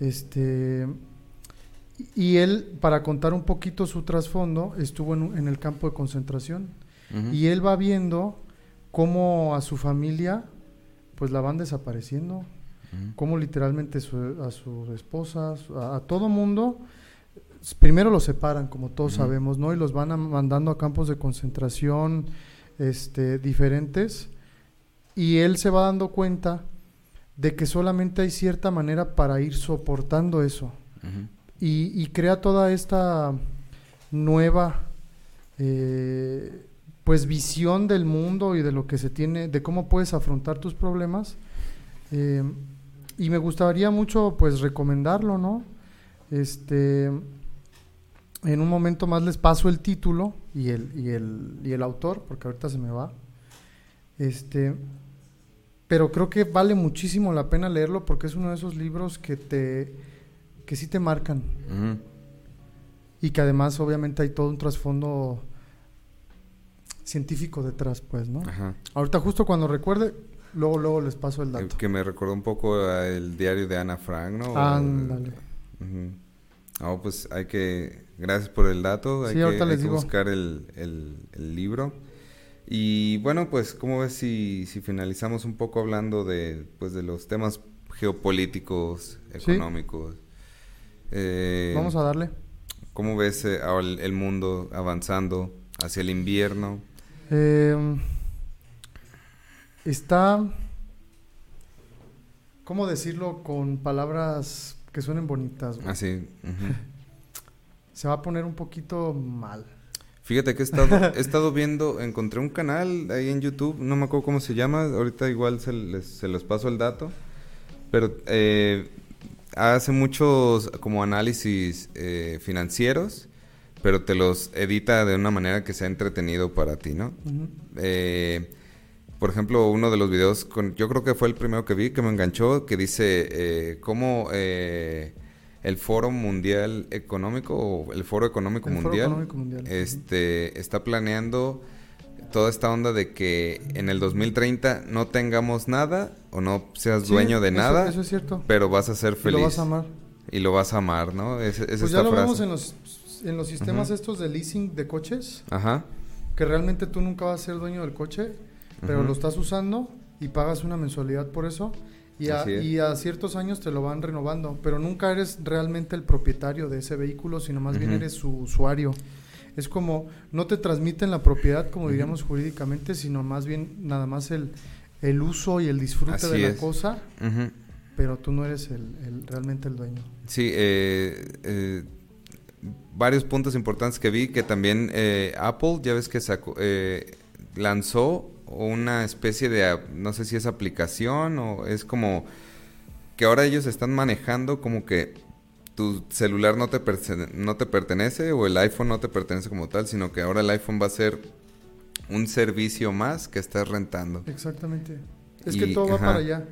Este, y él, para contar un poquito su trasfondo, estuvo en, el campo de concentración. Y él va viendo cómo a su familia, pues la van desapareciendo, cómo literalmente su- a su esposa, su- a, a todo mundo, primero los separan, como todos sabemos, ¿no? Y los van a- mandando a campos de concentración este, diferentes. Y él se va dando cuenta de que solamente hay cierta manera para ir soportando eso. Y crea toda esta nueva eh, pues visión del mundo y de lo que se tiene, de cómo puedes afrontar tus problemas. Eh, y me gustaría mucho pues recomendarlo, ¿no? Este, en un momento más les paso el título y el, y el, y el autor, porque ahorita se me va. Este, pero creo que vale muchísimo la pena leerlo porque es uno de esos libros que te que sí te marcan y que además obviamente hay todo un trasfondo científico detrás, pues, ¿no? Ajá. Ahorita justo cuando recuerde, luego luego les paso el dato. Que me recordó un poco el diario de Ana Frank, ¿no? Ándale. Ujú. No, pues hay que... Gracias por el dato. Hay Sí, que, hay buscar el, el- el libro. Y bueno, pues, ¿cómo ves si, si finalizamos un poco hablando de, pues, de los temas geopolíticos, Sí. económicos? Eh, Vamos a darle. ¿Cómo ves eh, el mundo avanzando hacia el invierno? Eh, está, ¿cómo decirlo con palabras que suenen bonitas? güey? Así. ujú. [laughs] Se va a poner un poquito mal. Fíjate que he estado, [laughs] he estado viendo, encontré un canal ahí en YouTube, no me acuerdo cómo se llama, ahorita igual se, les, se los paso el dato, pero eh, hace muchos como análisis eh, financieros, pero te los edita de una manera que sea entretenido para ti, ¿no? Ujú. Eh, por ejemplo, uno de los videos, con, yo creo que fue el primero que vi, que me enganchó, que dice eh, cómo eh, el Foro Mundial Económico, o el Foro Económico El Foro Mundial, Económico Mundial, este, está planeando toda esta onda de que en el 2030 no tengamos nada o no seas Sí, dueño de eso- nada, Eso es cierto. pero vas a ser Y feliz. lo vas a amar. Y lo vas a amar, ¿no? Es, es Pues esta ya lo frase. vemos en los, en los sistemas Ujú. estos de leasing de coches, Ajá. que realmente tú nunca vas a ser dueño del coche, pero lo estás usando y pagas una mensualidad por eso. Y a, es. y a ciertos años te lo van renovando, pero nunca eres realmente el propietario de ese vehículo, sino más bien eres su usuario. Es como, no te transmiten la propiedad, como Ujú. diríamos jurídicamente, sino más bien nada más el, el uso y el disfrute Así de la es. cosa, pero tú no eres el, el- realmente el dueño. Sí, eh, eh, varios puntos importantes que vi que también eh, Apple, ya ves que sacó, eh, lanzó una especie de, no sé si es aplicación o es como que ahora ellos están manejando como que tu celular no te, no te pertenece o el iPhone no te pertenece como tal, sino que ahora el iPhone va a ser un servicio más que estás rentando. Exactamente. Es Y- que todo va para allá.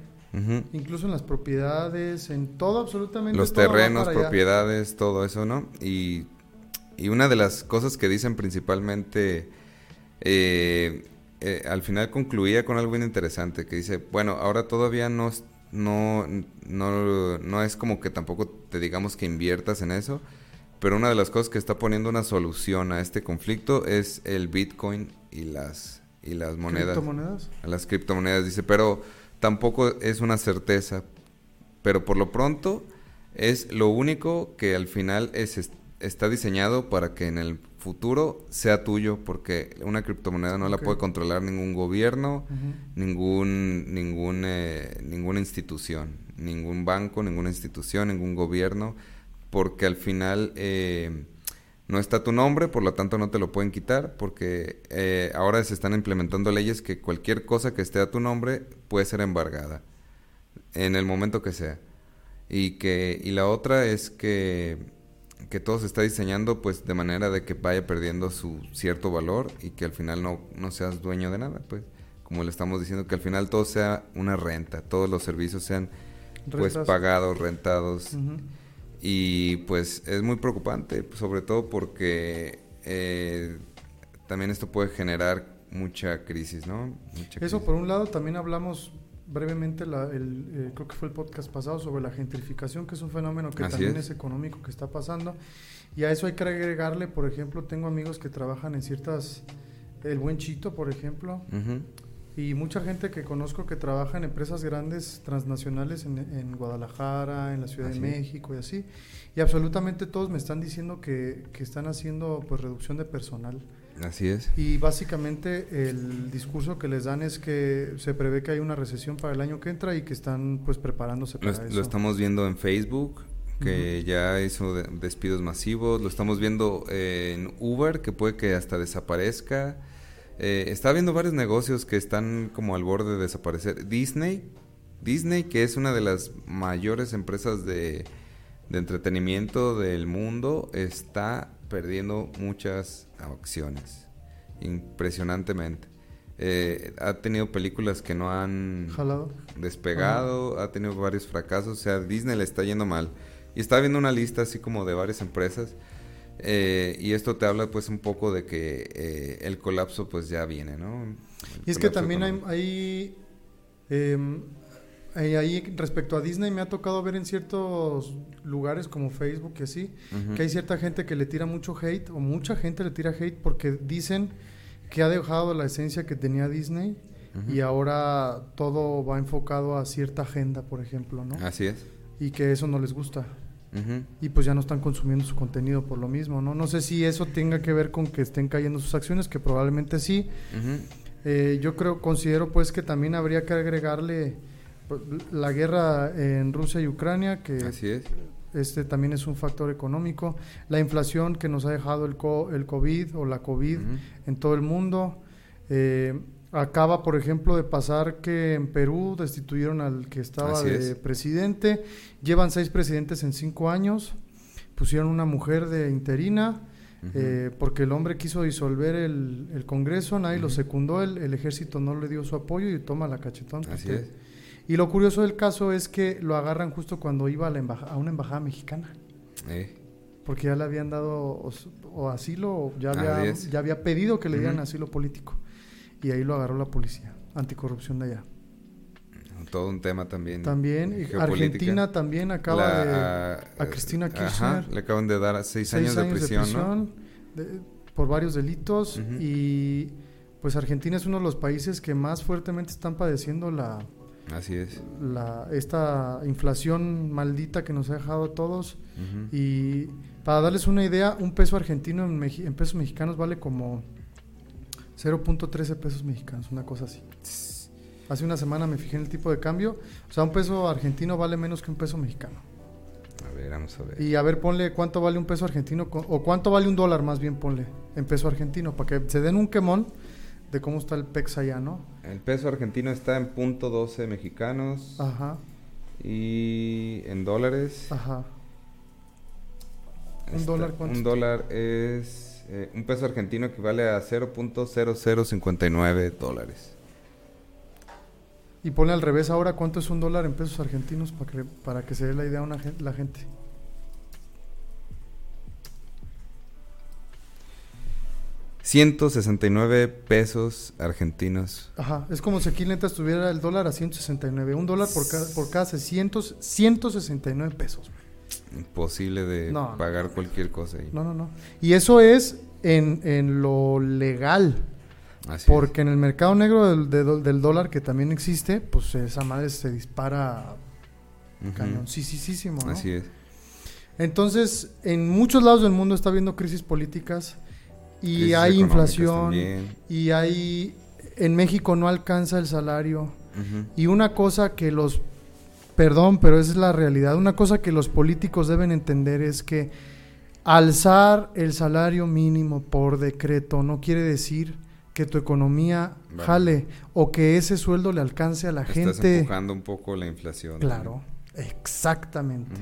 Incluso en las propiedades, en todo absolutamente. los todo va terrenos, allá. propiedades, todo eso, ¿no? Y, y una de las cosas que dicen principalmente, eh, eh, al final concluía con algo bien interesante, que dice, bueno, ahora todavía no, es- no, no, no es como que tampoco te digamos que inviertas en eso, pero una de las cosas que está poniendo una solución a este conflicto es el Bitcoin y las, y las monedas ¿Criptomonedas? las criptomonedas. Dice, pero tampoco es una certeza. Pero por lo pronto es lo único que al final es- está diseñado para que en el futuro sea tuyo, porque una criptomoneda no la puede controlar ningún gobierno, ningún, ningún, eh, ninguna institución, ningún banco, ninguna institución, ningún gobierno, porque al final eh, no está tu nombre, por lo tanto no te lo pueden quitar, porque eh, ahora se están implementando leyes que cualquier cosa que esté a tu nombre puede ser embargada en el momento que sea. Y que y la otra es que que todo se está diseñando pues de manera de que vaya perdiendo su cierto valor y que al final no, no seas dueño de nada, pues como le estamos diciendo que al final todo sea una renta, todos los servicios sean pues Rentas. pagados, rentados y pues es muy preocupante, sobre todo porque eh, también esto puede generar mucha crisis, ¿no? Mucha Eso crisis. por un lado también hablamos brevemente, la- el, eh, creo que fue el podcast pasado, sobre la gentrificación, que es un fenómeno que Así también es. es. económico que está pasando. Y a eso hay que agregarle, por ejemplo, tengo amigos que trabajan en ciertas, el Buen Chito, por ejemplo, Ujú. y mucha gente que conozco que trabaja en empresas grandes transnacionales en, en Guadalajara, en la Ciudad Así de. México y así. Y absolutamente todos me están diciendo que, que están haciendo pues reducción de personal. Así es. Y básicamente el discurso que les dan es que se prevé que hay una recesión para el año que entra y que están pues preparándose para es- eso. lo estamos viendo en Facebook, que ya hizo de- despidos masivos. Lo estamos viendo eh, en Uber, que puede que hasta desaparezca. Eh, está habiendo varios negocios que están como al borde de desaparecer. Disney, Disney, que es una de las mayores empresas de, de entretenimiento del mundo, está perdiendo muchas acciones. Impresionantemente. Eh, ha tenido películas que no han Jalado. despegado, ha tenido varios fracasos, o sea, Disney le está yendo mal. Y está viendo una lista así como de varias empresas. eh, y esto te habla pues un poco de que eh, el colapso pues ya viene, ¿no? El Y es que también hay, económico. hay, hay- ahí respecto a Disney me ha tocado ver en ciertos lugares como Facebook y así, que hay cierta gente que le tira mucho hate o mucha gente le tira hate porque dicen que ha dejado la esencia que tenía Disney y ahora todo va enfocado a cierta agenda, por ejemplo, ¿no? Así es. Y que eso no les gusta. Y pues ya no están consumiendo su contenido por lo mismo, ¿no? No sé si eso tenga que ver con que estén cayendo sus acciones, que probablemente sí, eh, yo creo, considero pues que también habría que agregarle la guerra en Rusia y Ucrania, que Así es. este también es un factor económico, la inflación que nos ha dejado el, co- el COVID o la COVID en todo el mundo. Eh, acaba, por ejemplo, de pasar que en Perú destituyeron al que estaba Así de es. presidente. Llevan seis presidentes en cinco años. Pusieron una mujer de interina. Eh, porque el hombre quiso disolver el, el Congreso, nadie lo secundó, el, el ejército no le dio su apoyo y toma la cachetón. Así es. Y lo curioso del caso es que lo agarran justo cuando iba a, la embaja- a una embajada mexicana, Eh, porque ya le habían dado os- o asilo, o ya había, es. ya había pedido que le dieran asilo político. Y ahí lo agarró la policía, anticorrupción de allá. todo un tema también. También. Argentina también acaba La- de... a, Cristina Ajá, Kirchner. le acaban de dar seis, seis años, de prisión, ¿no? de- por varios delitos y pues Argentina es uno de los países que más fuertemente están padeciendo la, Así es. la esta inflación maldita que nos ha dejado a todos Ujú. y para darles una idea un peso argentino en, en pesos mexicanos vale como 0.13 pesos mexicanos una cosa así hace una semana me fijé en el tipo de cambio o sea un peso argentino vale menos que un peso mexicano A ver, vamos a ver. y a ver, ponle cuánto vale un peso argentino o cuánto vale un dólar más bien, ponle en peso argentino, para que se den un quemón de cómo está el pex allá, ¿no? El peso argentino está en punto 12 mexicanos Ajá, y en dólares. ajá. ¿Un está- dólar cuánto Un dólar es eh, un peso argentino equivale a 0.0059 dólares. Y ponle al revés ahora cuánto es un dólar en pesos argentinos para que, para que se dé la idea a una la gente. $169 pesos argentinos. Ajá, es como si aquí neta estuviera el dólar a 169, un dólar por cada, por cada 600, 169 pesos. Imposible de No, no. pagar cualquier cosa ahí. No, no, no. Y eso es en, en lo legal. Así Porque en el mercado negro del, de del dólar, que también existe, pues esa madre se dispara es. Ujú. cañoncísimo, ¿no? Así es. Entonces, en muchos lados del mundo está habiendo crisis políticas y hay inflación también. y hay... En México no alcanza el salario. Y una cosa que los... Perdón, pero esa es la realidad. Una cosa que los políticos deben entender es que alzar el salario mínimo por decreto no quiere decir que tu economía Vale. jale o que ese sueldo le alcance a la Estás gente. empujando un poco la inflación. Claro, exactamente.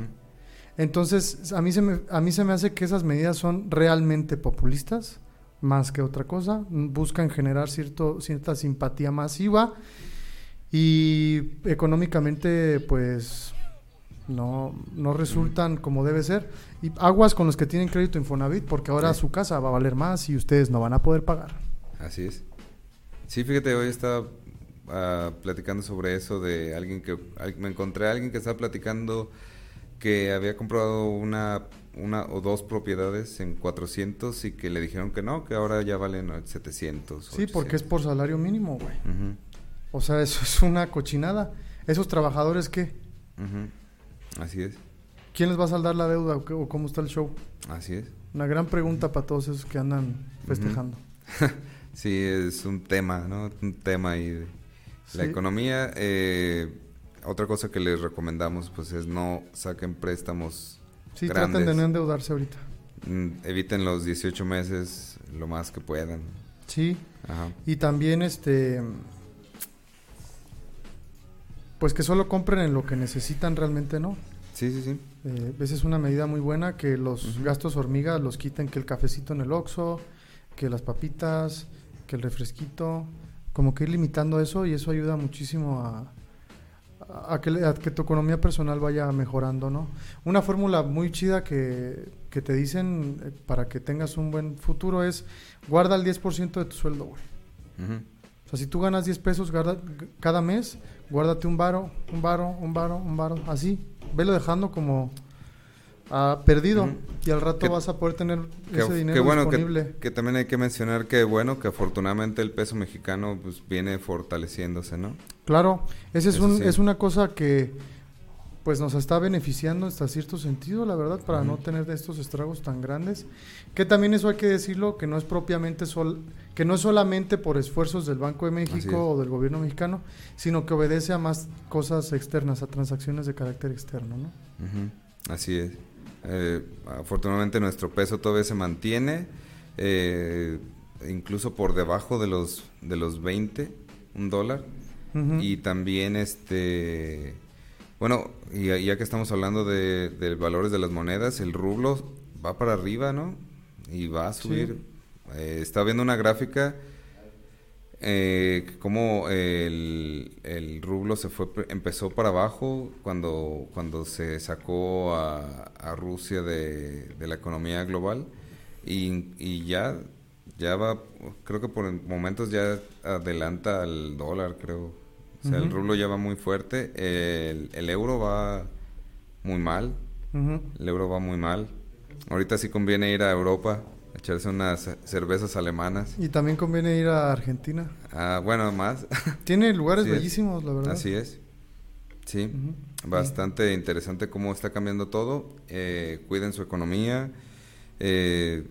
Entonces, a mí, se me, a mí se me hace que esas medidas son realmente populistas, más que otra cosa. Buscan generar cierto, cierta simpatía masiva y económicamente, pues, no, no resultan como debe ser. Y aguas con los que tienen crédito Infonavit, porque ahora Sí. su casa va a valer más y ustedes no van a poder pagar. Así es. Sí, fíjate, hoy estaba ah, platicando sobre eso de alguien que... al- me encontré a alguien que estaba platicando que había comprado una, una o dos propiedades en 400 y que le dijeron que no, que ahora ya valen 700. Sí, porque es por salario mínimo, güey. O sea, eso es una cochinada. ¿Esos trabajadores qué? Así es, ¿Quién les va a saldar la deuda o, qué- o cómo está el show? así es. Una gran pregunta para todos esos que andan festejando. [laughs] Sí, es un tema, ¿no? Un tema ahí. La economía, eh, otra cosa que les recomendamos pues es no saquen préstamos Sí, grandes. traten de no endeudarse ahorita. Mm, eviten los 18 meses lo más que puedan. Sí. Ajá. Y también este pues que solo compren en lo que necesitan realmente, ¿no? Sí, sí, sí. Eh, esa es una medida muy buena, que los gastos hormiga los quiten, que el cafecito en el Oxxo, que las papitas, que el refresquito, como que ir limitando eso y eso ayuda muchísimo a, a, que, a que tu economía personal vaya mejorando, ¿no? Una fórmula muy chida que, que te dicen eh, para que tengas un buen futuro es guarda el 10% de tu sueldo, güey. O sea, si tú ganas 10 pesos guarda- cada mes, guárdate un varo, un varo, un varo, un varo, así. Velo dejando como ah, perdido y al rato Que- vas a poder tener ese dinero bueno disponible. que también hay que mencionar que bueno que afortunadamente el peso mexicano pues viene fortaleciéndose, ¿no? Claro, ese es, Eso un, sí. es una cosa que pues nos está beneficiando hasta cierto sentido, la verdad, para no tener estos estragos tan grandes. Que también eso hay que decirlo, que no es propiamente sol, que no es solamente por esfuerzos del Banco de. México o del gobierno mexicano, sino que obedece a más cosas externas, a transacciones de carácter externo, ¿no? Así es. Eh, afortunadamente nuestro peso todavía se mantiene, eh, incluso por debajo de los de los 20, un dólar. Y también este, bueno, y ya, ya que estamos hablando de, de valores de las monedas, el rublo va para arriba, ¿no? Y va a subir. Eh, estaba viendo una gráfica eh, como el, el rublo se fue empezó para abajo cuando cuando se sacó a, a Rusia de, de la economía global y, y ya ya va creo que por momentos ya adelanta al dólar creo o sea el rublo ya va muy fuerte el, el euro va muy mal el euro va muy mal ahorita sí conviene ir a Europa echarse unas cervezas alemanas Y también conviene ir a Argentina. Ah, bueno, más. [laughs] Tiene lugares Así es. bellísimos, la verdad. Así es. Sí, bastante interesante cómo está cambiando todo. Eh, cuiden su economía. eh,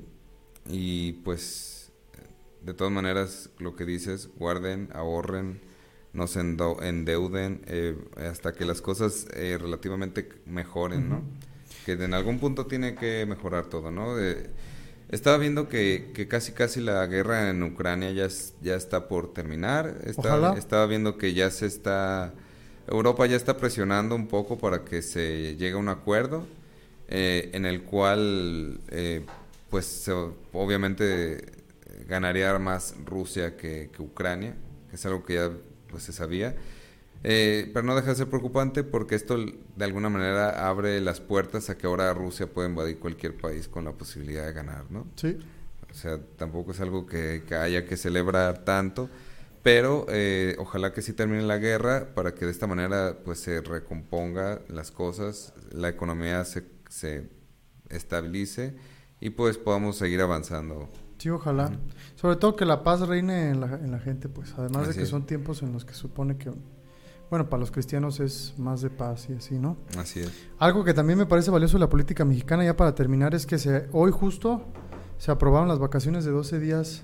y pues, de todas maneras, lo que dices, guarden, ahorren, no se endeuden eh, hasta que las cosas eh, relativamente mejoren, ¿no? Que en algún punto tiene que mejorar todo, ¿no? Eh, estaba viendo que, que casi casi la guerra en Ucrania ya, es- ya está por terminar. Está- Ojalá. Estaba viendo que ya se está... Europa ya está presionando un poco para que se llegue a un acuerdo eh, en el cual, eh, pues, se- obviamente ganaría más Rusia que, que Ucrania, que es algo que ya pues, se sabía. Eh, pero no deja de ser preocupante porque esto de alguna manera abre las puertas a que ahora Rusia pueda invadir cualquier país con la posibilidad de ganar, ¿no? Sí. O sea, tampoco es algo que, que haya que celebrar tanto, pero eh, ojalá que sí termine la guerra para que de esta manera pues se recomponga las cosas, la economía se, se estabilice y pues podamos seguir avanzando. Sí, ojalá. Sobre todo que la paz reine en la, en la gente, pues. Además de que es. son tiempos en los que supone que, bueno, para los cristianos es más de paz y así, ¿no? Así es. Algo que también me parece valioso de la política mexicana, ya para terminar, es que se, hoy justo se aprobaron las vacaciones de 12 días.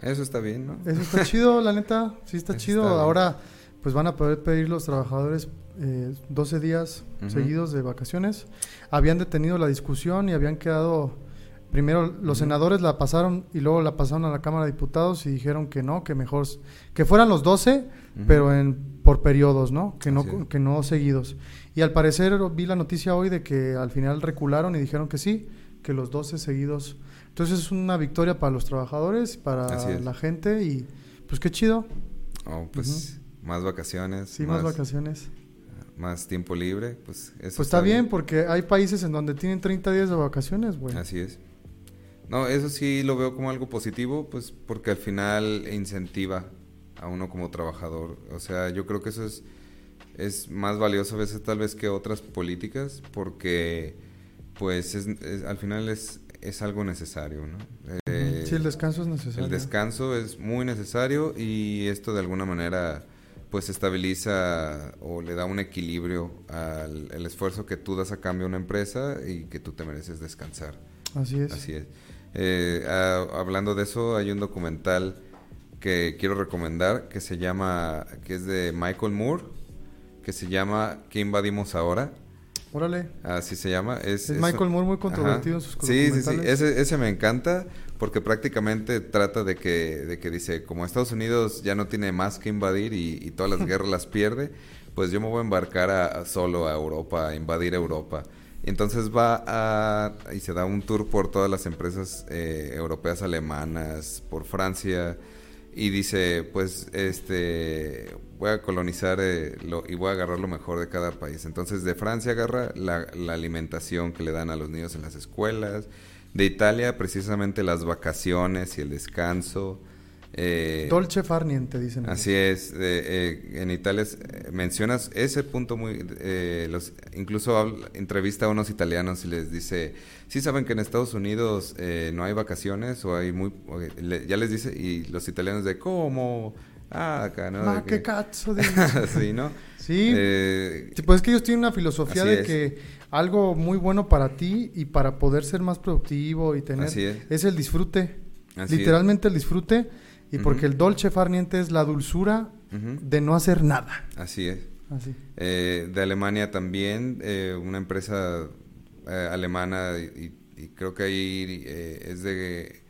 Eso está bien, ¿no? Eso está chido, la neta. Sí está Eso chido. está. Ahora, pues van a poder pedir los trabajadores eh, 12 días seguidos de vacaciones. Habían detenido la discusión y habían quedado. Primero los senadores la pasaron y luego la pasaron a la Cámara de Diputados y dijeron que no, que mejor. que fueran los 12, Ujú. pero en por periodos, ¿no? Que no es. que no seguidos. Y al parecer vi la noticia hoy de que al final recularon y dijeron que sí, que los 12 seguidos. Entonces es una victoria para los trabajadores, para la gente y pues qué chido. Oh, pues más vacaciones, Sí, más, vacaciones. más tiempo libre, pues eso Pues está bien porque hay países en donde tienen 30 días de vacaciones, güey. Así es. No, eso sí lo veo como algo positivo, pues porque al final incentiva a uno como trabajador. O sea, yo creo que eso es, es más valioso a veces tal vez que otras políticas porque pues es, es- al final es, es algo necesario, ¿no? Eh, sí, el descanso es necesario. el descanso es muy necesario y esto de alguna manera pues estabiliza o le da un equilibrio al el esfuerzo que tú das a cambio a una empresa y que tú te mereces descansar. Así es. Así es. Eh, hablando de eso, hay un documental que quiero recomendar que se llama, que es de Michael Moore, que se llama ¿Qué invadimos ahora? Órale. Así se llama. Es, Michael Moore muy controvertido en sus Sí, sí, sí. Ese, ese me encanta porque prácticamente trata de que, de que dice, como Estados Unidos ya no tiene más que invadir y, y todas las [laughs] guerras las pierde, pues yo me voy a embarcar a, a solo a Europa, a invadir Europa. Entonces va a, y se da un tour por todas las empresas eh, europeas alemanas, por Francia, y dice, pues, este, voy a colonizar eh, lo- y voy a agarrar lo mejor de cada país. Entonces, de Francia agarra la, la alimentación que le dan a los niños en las escuelas. De Italia, precisamente las vacaciones y el descanso. Eh, Dolce Farniente, dicen. Así es, eh, eh, en Italia es- eh, mencionas ese punto muy, eh, los, incluso habla- entrevista a unos italianos y les dice, sí saben que en Estados Unidos eh, no hay vacaciones o hay muy, o, le- ya les dice y los italianos de cómo, ah acá no, Ma De qué que- cazzo. [laughs] dicen. sí, ¿no? Sí. Pues es que ellos tienen una filosofía de es. que algo muy bueno para ti y para poder ser más productivo y tener Así es. el disfrute, Así es. literalmente el disfrute y porque el dolce farniente es la dulzura de no hacer nada. así es. Así. Eh, de Alemania también, eh, una empresa eh, alemana y, y creo que ahí eh, es de,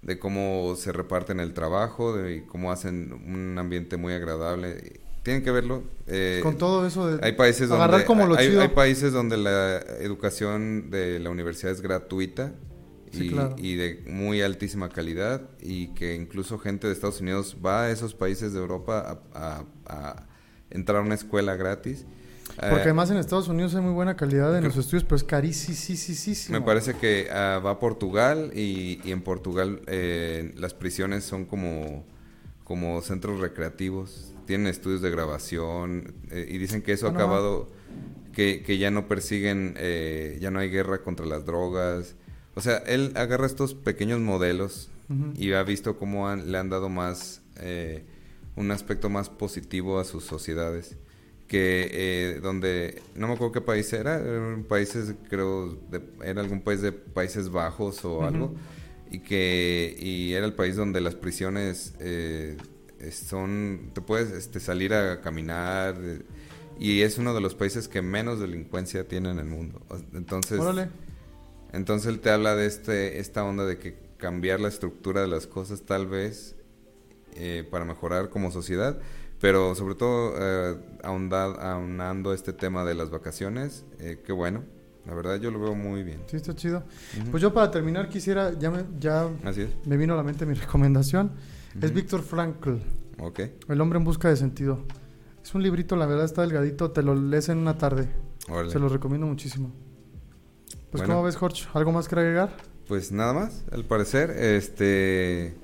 de cómo se reparten el trabajo, de y cómo hacen un ambiente muy agradable. Tienen que verlo. eh, Con todo eso de hay países donde agarrar como lo hay, chido. hay países donde la educación de la universidad es gratuita Sí, y, claro. y de muy altísima calidad y que incluso gente de Estados Unidos va a esos países de Europa a, a- a entrar a una escuela gratis. Porque Eh, además en Estados Unidos hay muy buena calidad en los estudios, pero es carísimo. me parece que ah, va a Portugal y, y en Portugal eh, las prisiones son como, como centros recreativos, tienen estudios de grabación eh, y dicen que eso Ah, ha no. acabado, que, que ya no persiguen, eh, ya no hay guerra contra las drogas. O sea, él agarra estos pequeños modelos y ha visto cómo han- le han dado más, eh, un aspecto más positivo a sus sociedades. Que eh, donde, no me acuerdo qué país era, eran países, creo, de- era algún país de Países Bajos o algo, y que y era el país donde las prisiones eh, son, te puedes este, salir a caminar, eh, y es uno de los países que menos delincuencia tiene en el mundo. Entonces, Órale. Entonces él te habla de este, esta onda de que cambiar la estructura de las cosas tal vez eh, para mejorar como sociedad, pero sobre todo eh, ahonda- aunando este tema de las vacaciones, eh, qué bueno, la verdad yo lo veo muy bien. Sí, está chido. Pues yo para terminar quisiera, ya me, ya Así es. me vino a la mente mi [laughs] recomendación. Es Ujú. Víctor Frankl, Ok, El hombre en busca de sentido. Es un librito, la verdad está delgadito, te lo lees en una tarde. Se lo recomiendo muchísimo. Pues Bueno. ¿cómo ves, Jorge? ¿Algo más que agregar? Pues nada más, al parecer, este...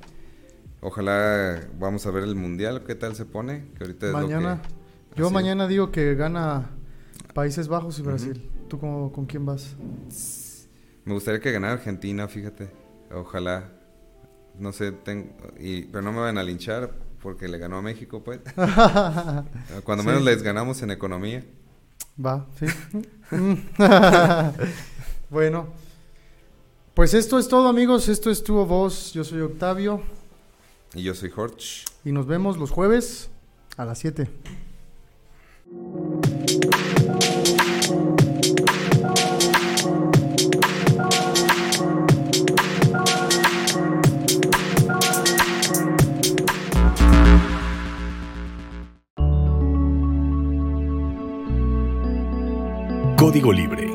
Ojalá vamos a ver el mundial, ¿qué tal se pone? Que ahorita es lo mañana. que- Yo mañana digo que gana Países Bajos y. Brasil. ¿Tú cómo, con quién vas? Me gustaría que ganara Argentina, fíjate. Ojalá. No sé, ten- y, pero no me van a linchar porque le ganó a México, pues. [laughs] Cuando Sí. menos les ganamos en economía. Va, sí. [laughs] [laughs] bueno. Pues esto es todo, amigos. Esto es tu voz. Yo soy Octavio. Y yo soy Horch. Y nos vemos los jueves a las 7. Código Libre